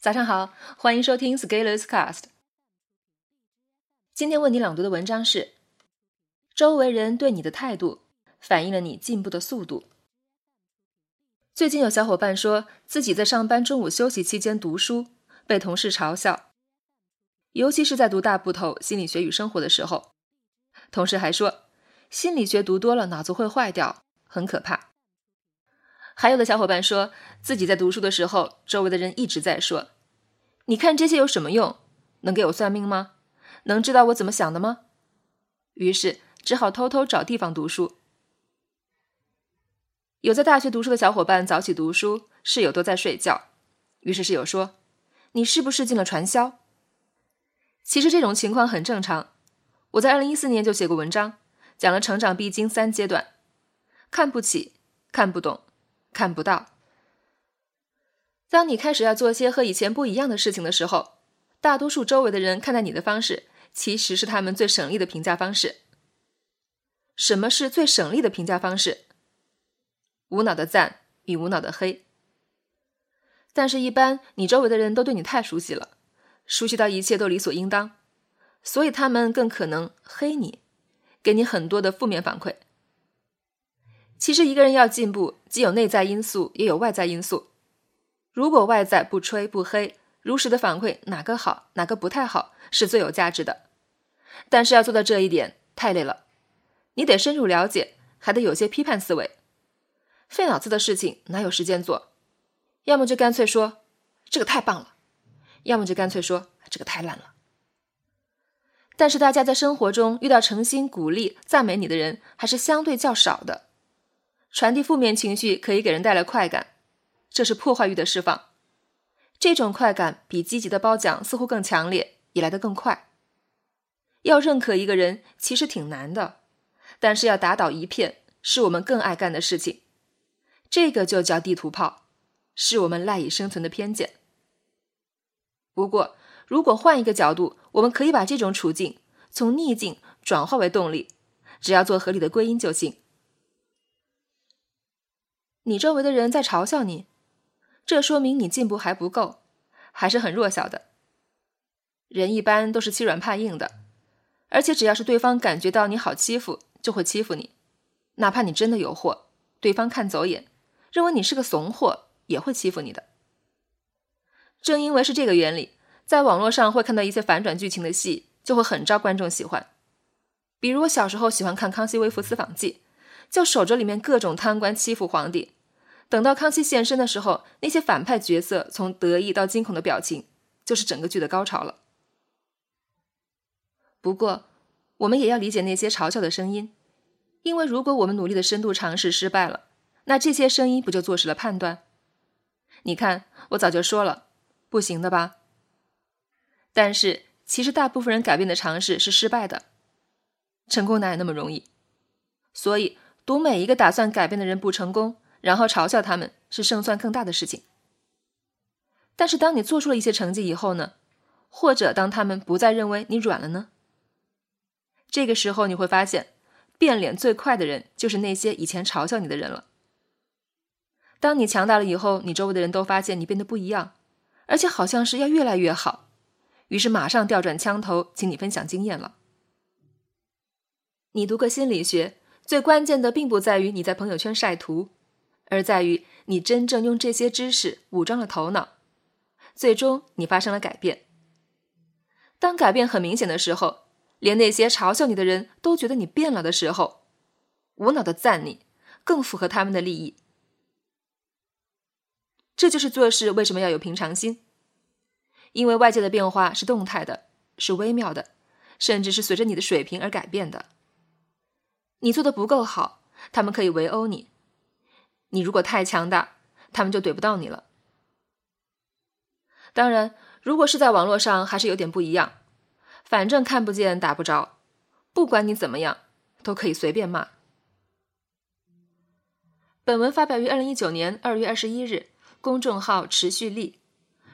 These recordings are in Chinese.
早上好，欢迎收听 Scalers Cast。今天为你朗读的文章是：周围人对你的态度反映了你进步的速度。最近有小伙伴说自己在上班中午休息期间读书，被同事嘲笑，尤其是在读大部头心理学与生活的时候。同事还说，心理学读多了脑子会坏掉，很可怕。还有的小伙伴说自己在读书的时候，周围的人一直在说：“你看这些有什么用？能给我算命吗？能知道我怎么想的吗？”于是只好偷偷找地方读书。有在大学读书的小伙伴早起读书，室友都在睡觉，于是室友说：“你是不是进了传销？”其实这种情况很正常。我在二零一四年就写过文章，讲了成长必经三阶段：看不起、看不懂。看不到。当你开始要做些和以前不一样的事情的时候，大多数周围的人看待你的方式，其实是他们最省力的评价方式。什么是最省力的评价方式？无脑的赞与无脑的黑。但是，一般你周围的人都对你太熟悉了，熟悉到一切都理所应当，所以他们更可能黑你，给你很多的负面反馈。其实一个人要进步，既有内在因素，也有外在因素。如果外在不吹不黑，如实的反馈哪个好，哪个不太好，是最有价值的。但是要做到这一点太累了，你得深入了解，还得有些批判思维，费脑子的事情哪有时间做？要么就干脆说这个太棒了，要么就干脆说这个太烂了。但是大家在生活中遇到诚心鼓励、赞美你的人，还是相对较少的。传递负面情绪可以给人带来快感，这是破坏欲的释放。这种快感比积极的褒奖似乎更强烈，也来得更快。要认可一个人其实挺难的，但是要打倒一片是我们更爱干的事情。这个就叫地图炮，是我们赖以生存的偏见。不过，如果换一个角度，我们可以把这种处境从逆境转化为动力，只要做合理的归因就行。你周围的人在嘲笑你，这说明你进步还不够，还是很弱小的。人一般都是欺软怕硬的，而且只要是对方感觉到你好欺负，就会欺负你，哪怕你真的有货，对方看走眼，认为你是个怂货，也会欺负你的。正因为是这个原理，在网络上会看到一些反转剧情的戏，就会很招观众喜欢。比如我小时候喜欢看《康熙微服私访记》。就守着里面各种贪官欺负皇帝，等到康熙现身的时候，那些反派角色从得意到惊恐的表情，就是整个剧的高潮了。不过，我们也要理解那些嘲笑的声音，因为如果我们努力的深度尝试失败了，那这些声音不就坐实了判断？你看，我早就说了，不行的吧？但是，其实大部分人改变的尝试是失败的，成功哪有那么容易？所以。读每一个打算改变的人不成功，然后嘲笑他们是胜算更大的事情。但是当你做出了一些成绩以后呢？或者当他们不再认为你软了呢？这个时候你会发现，变脸最快的人就是那些以前嘲笑你的人了。当你强大了以后，你周围的人都发现你变得不一样，而且好像是要越来越好，于是马上调转枪头，请你分享经验了。你读个心理学。最关键的并不在于你在朋友圈晒图，而在于你真正用这些知识武装了头脑，最终你发生了改变。当改变很明显的时候，连那些嘲笑你的人都觉得你变了的时候，无脑的赞你，更符合他们的利益。这就是做事为什么要有平常心，因为外界的变化是动态的，是微妙的，甚至是随着你的水平而改变的。你做的不够好，他们可以围殴你；你如果太强大，他们就怼不到你了。当然，如果是在网络上，还是有点不一样。反正看不见打不着，不管你怎么样，都可以随便骂。本文发表于二零一九年二月二十一日，公众号持续力。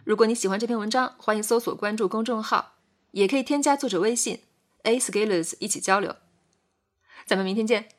如果你喜欢这篇文章，欢迎搜索关注公众号，也可以添加作者微信 a scalers 一起交流。咱们明天见。